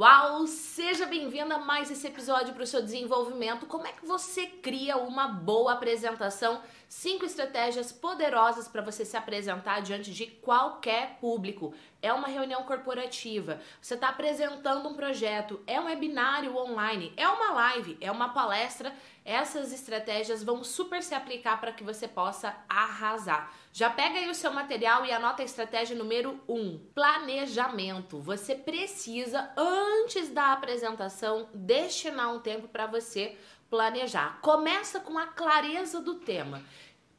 Uau! Seja bem-vinda a mais esse episódio para o seu desenvolvimento. Como é que você cria uma boa apresentação? Cinco estratégias poderosas para você se apresentar diante de qualquer público. É uma reunião corporativa, você está apresentando um projeto, é um webinário online, é uma live, é uma palestra. Essas estratégias vão super se aplicar para que você possa arrasar. Já pega aí o seu material e anota a estratégia número 1: um, planejamento. Você precisa, antes da apresentação, destinar um tempo para você planejar. Começa com a clareza do tema.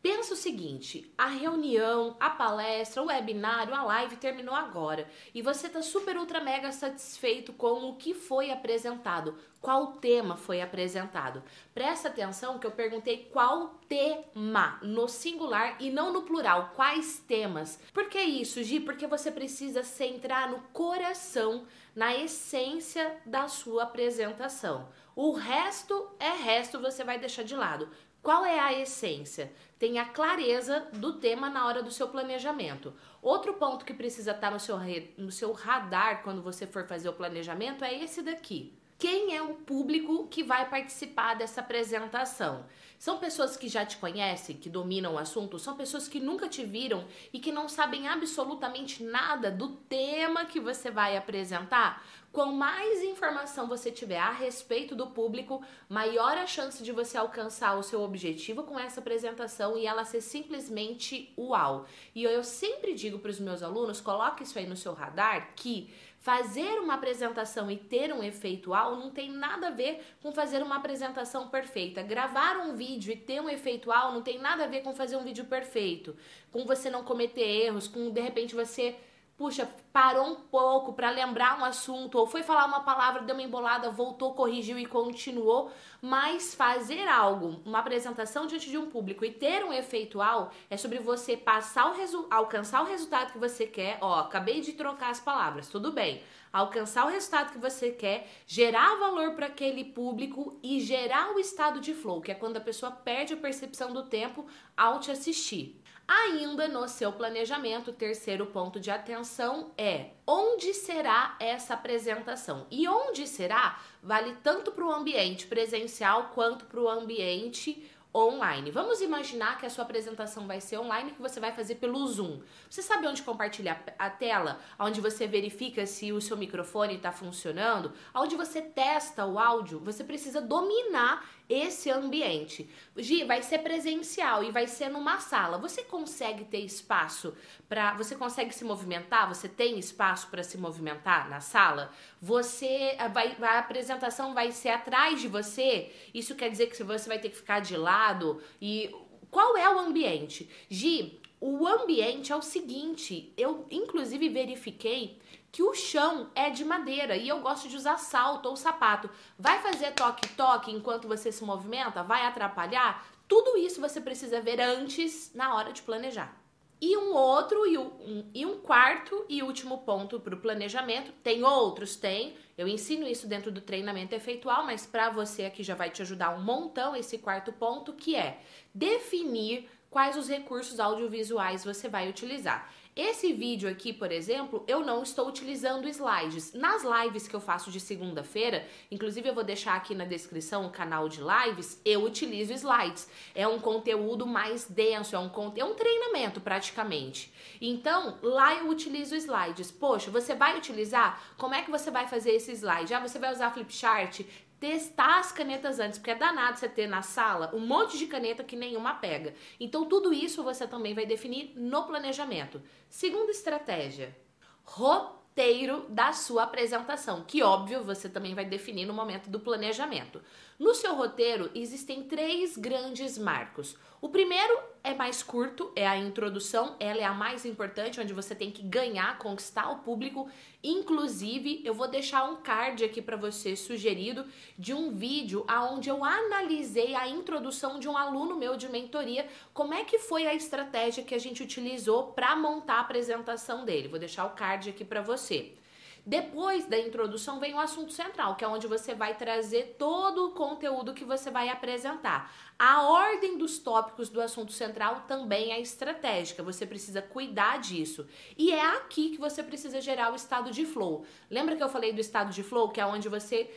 Pensa o seguinte: a reunião, a palestra, o webinário, a live terminou agora e você está super ultra mega satisfeito com o que foi apresentado, qual tema foi apresentado. Presta atenção que eu perguntei qual tema no singular e não no plural, quais temas. Por que isso, Gi? Porque você precisa centrar no coração, na essência da sua apresentação. O resto é resto, você vai deixar de lado. Qual é a essência? Tenha clareza do tema na hora do seu planejamento. Outro ponto que precisa estar no seu, no seu radar quando você for fazer o planejamento é esse daqui. Quem é o público que vai participar dessa apresentação? São pessoas que já te conhecem, que dominam o assunto? São pessoas que nunca te viram e que não sabem absolutamente nada do tema que você vai apresentar? Quanto mais informação você tiver a respeito do público, maior a chance de você alcançar o seu objetivo com essa apresentação e ela ser simplesmente uau. E eu sempre digo para os meus alunos, coloque isso aí no seu radar, que fazer uma apresentação e ter um efeito uau não tem nada a ver com fazer uma apresentação perfeita. Gravar um vídeo e ter um efeito uau não tem nada a ver com fazer um vídeo perfeito, com você não cometer erros, com de repente você puxa, parou um pouco para lembrar um assunto, ou foi falar uma palavra, deu uma embolada, voltou, corrigiu e continuou, mas fazer algo, uma apresentação diante de um público e ter um efeitual é sobre você passar o alcançar o resultado que você quer. Ó, acabei de trocar as palavras, tudo bem. Alcançar o resultado que você quer, gerar valor para aquele público e gerar o estado de flow, que é quando a pessoa perde a percepção do tempo ao te assistir. Ainda no seu planejamento, o terceiro ponto de atenção é onde será essa apresentação. E onde será vale tanto para o ambiente presencial quanto para o ambiente online. Vamos imaginar que a sua apresentação vai ser online, que você vai fazer pelo Zoom. Você sabe onde compartilhar a tela? Onde você verifica se o seu microfone está funcionando? Onde você testa o áudio? Você precisa dominar esse ambiente. Gi, vai ser presencial e vai ser numa sala. Você consegue ter espaço para, você consegue se movimentar? Você tem espaço para se movimentar na sala? Você vai a apresentação vai ser atrás de você? Isso quer dizer que você vai ter que ficar de lado e qual é o ambiente? Gi, o ambiente é o seguinte, eu inclusive verifiquei que o chão é de madeira e eu gosto de usar salto ou sapato. Vai fazer toque-toque enquanto você se movimenta? Vai atrapalhar? Tudo isso você precisa ver antes na hora de planejar. E um outro e um, e um quarto e último ponto para o planejamento. Tem outros? Tem. Eu ensino isso dentro do treinamento efeitual, mas para você aqui já vai te ajudar um montão esse quarto ponto, que é definir quais os recursos audiovisuais você vai utilizar. Esse vídeo aqui, por exemplo, eu não estou utilizando slides. Nas lives que eu faço de segunda-feira, inclusive eu vou deixar aqui na descrição o canal de lives, eu utilizo slides. É um conteúdo mais denso, é um, é um treinamento praticamente. Então, lá eu utilizo slides. Poxa, você vai utilizar? Como é que você vai fazer esse slide? Ah, você vai usar Flipchart? Testar as canetas antes, porque é danado você ter na sala um monte de caneta que nenhuma pega. Então, tudo isso você também vai definir no planejamento. Segunda estratégia: roteiro da sua apresentação, que óbvio você também vai definir no momento do planejamento. No seu roteiro existem três grandes marcos. O primeiro é mais curto, é a introdução, ela é a mais importante, onde você tem que ganhar, conquistar o público. Inclusive, eu vou deixar um card aqui para você sugerido de um vídeo aonde eu analisei a introdução de um aluno meu de mentoria, como é que foi a estratégia que a gente utilizou para montar a apresentação dele. Vou deixar o card aqui para você. Depois da introdução vem o assunto central, que é onde você vai trazer todo o conteúdo que você vai apresentar. A ordem dos tópicos do assunto central também é estratégica, você precisa cuidar disso. E é aqui que você precisa gerar o estado de flow. Lembra que eu falei do estado de flow, que é onde você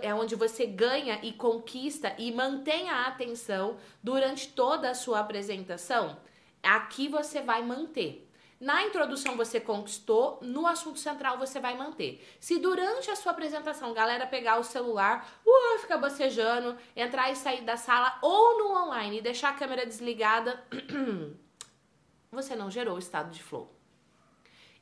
é onde você ganha e conquista e mantém a atenção durante toda a sua apresentação? Aqui você vai manter. Na introdução você conquistou, no assunto central você vai manter. Se durante a sua apresentação galera pegar o celular, uh, ficar bocejando, entrar e sair da sala ou no online e deixar a câmera desligada, você não gerou o estado de flow.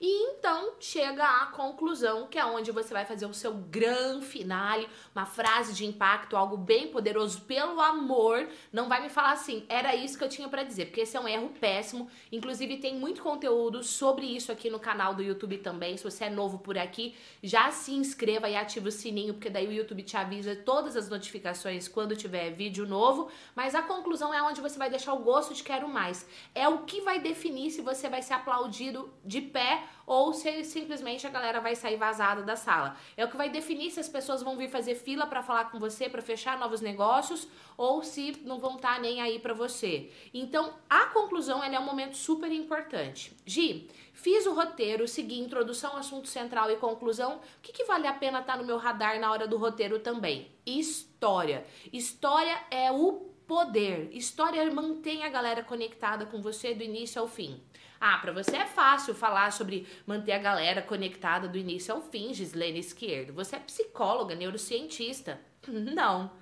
E então chega à conclusão, que é onde você vai fazer o seu grande finale, uma frase de impacto, algo bem poderoso, pelo amor. Não vai me falar assim, era isso que eu tinha para dizer, porque esse é um erro péssimo. Inclusive, tem muito conteúdo sobre isso aqui no canal do YouTube também. Se você é novo por aqui, já se inscreva e ative o sininho, porque daí o YouTube te avisa todas as notificações quando tiver vídeo novo. Mas a conclusão é onde você vai deixar o gosto de quero mais. É o que vai definir se você vai ser aplaudido de pé ou se simplesmente a galera vai sair vazada da sala. É o que vai definir se as pessoas vão vir fazer fila para falar com você, para fechar novos negócios, ou se não vão estar tá nem aí para você. Então, a conclusão é um momento super importante. Gi, fiz o roteiro, segui introdução, assunto central e conclusão. O que, que vale a pena estar tá no meu radar na hora do roteiro também? História. História é o poder. História mantém a galera conectada com você do início ao fim. Ah, para você é fácil falar sobre manter a galera conectada do início ao fim, Gislene Esquerdo. Você é psicóloga, neurocientista. Não,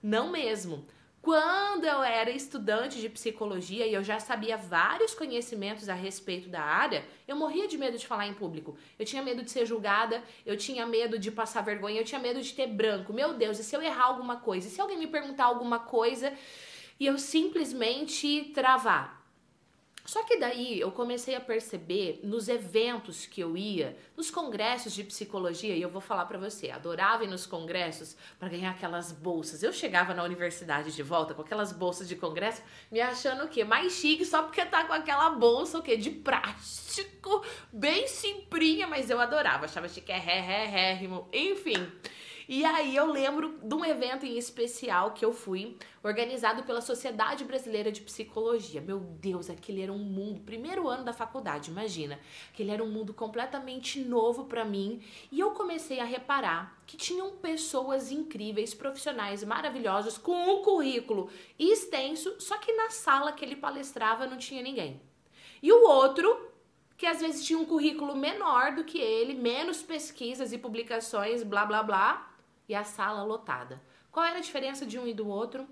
não mesmo. Quando eu era estudante de psicologia e eu já sabia vários conhecimentos a respeito da área, eu morria de medo de falar em público. Eu tinha medo de ser julgada, eu tinha medo de passar vergonha, eu tinha medo de ter branco. Meu Deus, e se eu errar alguma coisa? E se alguém me perguntar alguma coisa e eu simplesmente travar? Só que daí eu comecei a perceber nos eventos que eu ia, nos congressos de psicologia, e eu vou falar para você, adorava ir nos congressos para ganhar aquelas bolsas. Eu chegava na universidade de volta com aquelas bolsas de congresso, me achando o quê? Mais chique só porque tá com aquela bolsa o quê? De plástico, bem simplinha, mas eu adorava, achava chique, é ré, ré, ré, enfim. E aí eu lembro de um evento em especial que eu fui, organizado pela Sociedade Brasileira de Psicologia. Meu Deus, aquele era um mundo, primeiro ano da faculdade, imagina. Aquele era um mundo completamente novo para mim, e eu comecei a reparar que tinham pessoas incríveis, profissionais maravilhosos com um currículo extenso, só que na sala que ele palestrava não tinha ninguém. E o outro que às vezes tinha um currículo menor do que ele, menos pesquisas e publicações, blá blá blá, e a sala lotada. Qual era a diferença de um e do outro?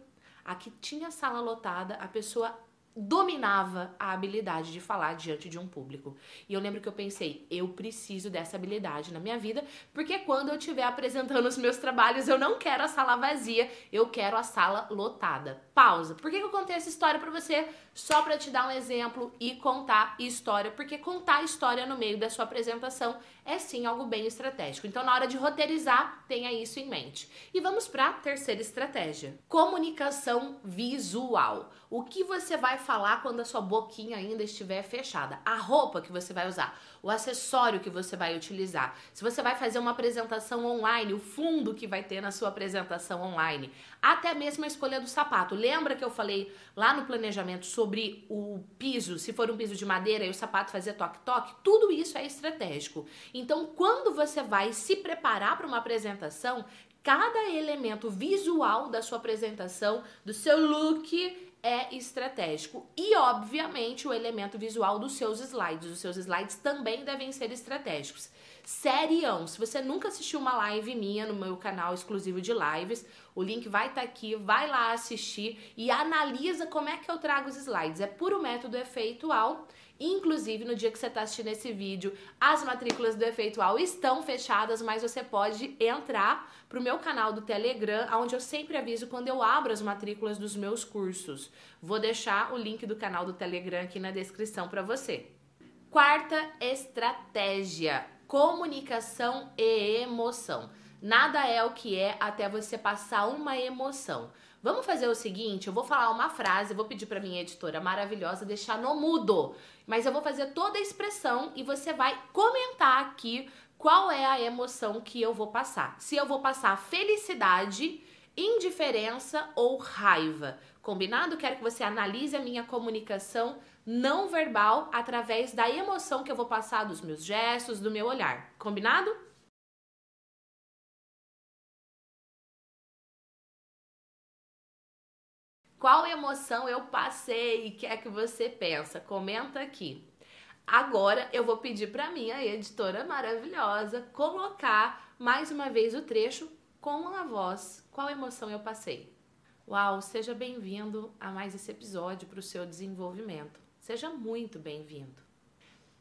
A que tinha sala lotada, a pessoa dominava a habilidade de falar diante de um público. E eu lembro que eu pensei, eu preciso dessa habilidade na minha vida, porque quando eu estiver apresentando os meus trabalhos, eu não quero a sala vazia, eu quero a sala lotada. Pausa. Por que eu contei essa história para você? Só para te dar um exemplo e contar história, porque contar história no meio da sua apresentação é sim algo bem estratégico. Então, na hora de roteirizar, tenha isso em mente. E vamos para a terceira estratégia: comunicação visual. O que você vai falar quando a sua boquinha ainda estiver fechada? A roupa que você vai usar, o acessório que você vai utilizar. Se você vai fazer uma apresentação online, o fundo que vai ter na sua apresentação online, até mesmo a escolha do sapato. Lembra que eu falei lá no planejamento sobre o piso, se for um piso de madeira e o sapato fazer toque-toque? Tudo isso é estratégico. Então, quando você vai se preparar para uma apresentação, cada elemento visual da sua apresentação, do seu look, é estratégico. E, obviamente, o elemento visual dos seus slides. Os seus slides também devem ser estratégicos. Serião, se você nunca assistiu uma live minha no meu canal exclusivo de lives, o link vai estar tá aqui, vai lá assistir e analisa como é que eu trago os slides. É puro método efeitual Inclusive, no dia que você está assistindo esse vídeo, as matrículas do Efeitual estão fechadas, mas você pode entrar para o meu canal do Telegram, onde eu sempre aviso quando eu abro as matrículas dos meus cursos. Vou deixar o link do canal do Telegram aqui na descrição para você. Quarta estratégia: comunicação e emoção. Nada é o que é até você passar uma emoção. Vamos fazer o seguinte, eu vou falar uma frase, vou pedir para minha editora maravilhosa deixar no mudo, mas eu vou fazer toda a expressão e você vai comentar aqui qual é a emoção que eu vou passar. Se eu vou passar felicidade, indiferença ou raiva. Combinado? Quero que você analise a minha comunicação não verbal através da emoção que eu vou passar dos meus gestos, do meu olhar. Combinado? Qual emoção eu passei? Que é que você pensa? Comenta aqui. Agora eu vou pedir para minha editora maravilhosa colocar mais uma vez o trecho com a voz. Qual emoção eu passei? Uau, seja bem-vindo a mais esse episódio para o seu desenvolvimento. Seja muito bem-vindo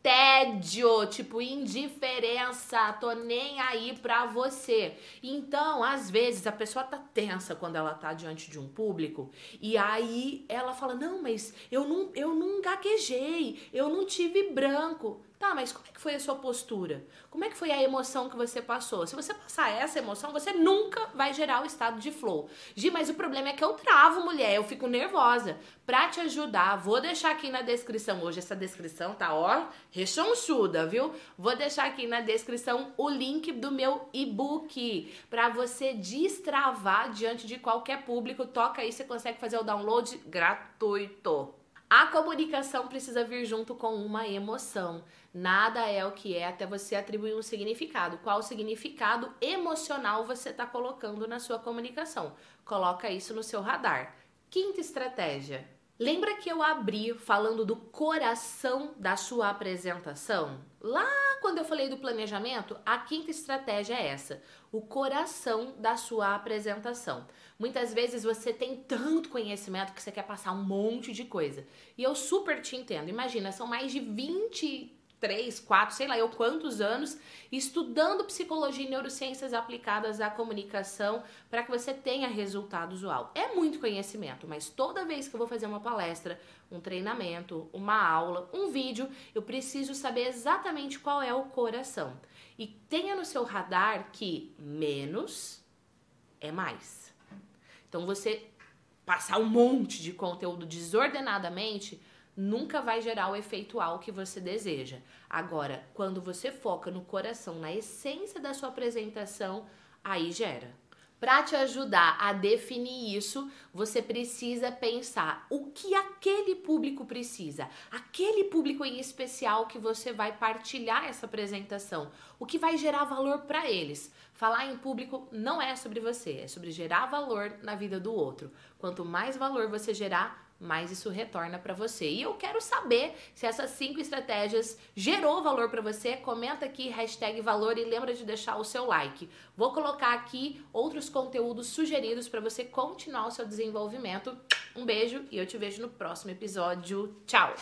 tédio, tipo indiferença, tô nem aí pra você. Então, às vezes a pessoa tá tensa quando ela tá diante de um público e aí ela fala: "Não, mas eu não eu não gaguejei, eu não tive branco". Tá, mas como é que foi a sua postura? Como é que foi a emoção que você passou? Se você passar essa emoção, você nunca vai gerar o estado de flow. Gi, mas o problema é que eu travo, mulher, eu fico nervosa. Pra te ajudar, vou deixar aqui na descrição. Hoje essa descrição tá, ó, rechonchuda, viu? Vou deixar aqui na descrição o link do meu e-book para você destravar diante de qualquer público. Toca aí, você consegue fazer o download gratuito. A comunicação precisa vir junto com uma emoção. Nada é o que é até você atribuir um significado. Qual significado emocional você está colocando na sua comunicação? Coloca isso no seu radar. Quinta estratégia: Lembra que eu abri falando do coração da sua apresentação? Lá quando eu falei do planejamento, a quinta estratégia é essa: o coração da sua apresentação. Muitas vezes você tem tanto conhecimento que você quer passar um monte de coisa. E eu super te entendo. Imagina, são mais de 20 três, quatro, sei lá eu quantos anos estudando psicologia e neurociências aplicadas à comunicação para que você tenha resultados uau. É muito conhecimento, mas toda vez que eu vou fazer uma palestra, um treinamento, uma aula, um vídeo, eu preciso saber exatamente qual é o coração. E tenha no seu radar que menos é mais. Então você passar um monte de conteúdo desordenadamente nunca vai gerar o efeito ao que você deseja. Agora, quando você foca no coração, na essência da sua apresentação, aí gera. Para te ajudar a definir isso, você precisa pensar o que aquele público precisa, aquele público em especial que você vai partilhar essa apresentação, o que vai gerar valor para eles. Falar em público não é sobre você, é sobre gerar valor na vida do outro. Quanto mais valor você gerar, mais isso retorna para você. E eu quero saber se essas cinco estratégias gerou valor para você. Comenta aqui hashtag valor e lembra de deixar o seu like. Vou colocar aqui outros conteúdos sugeridos para você continuar o seu desenvolvimento. Um beijo e eu te vejo no próximo episódio. Tchau!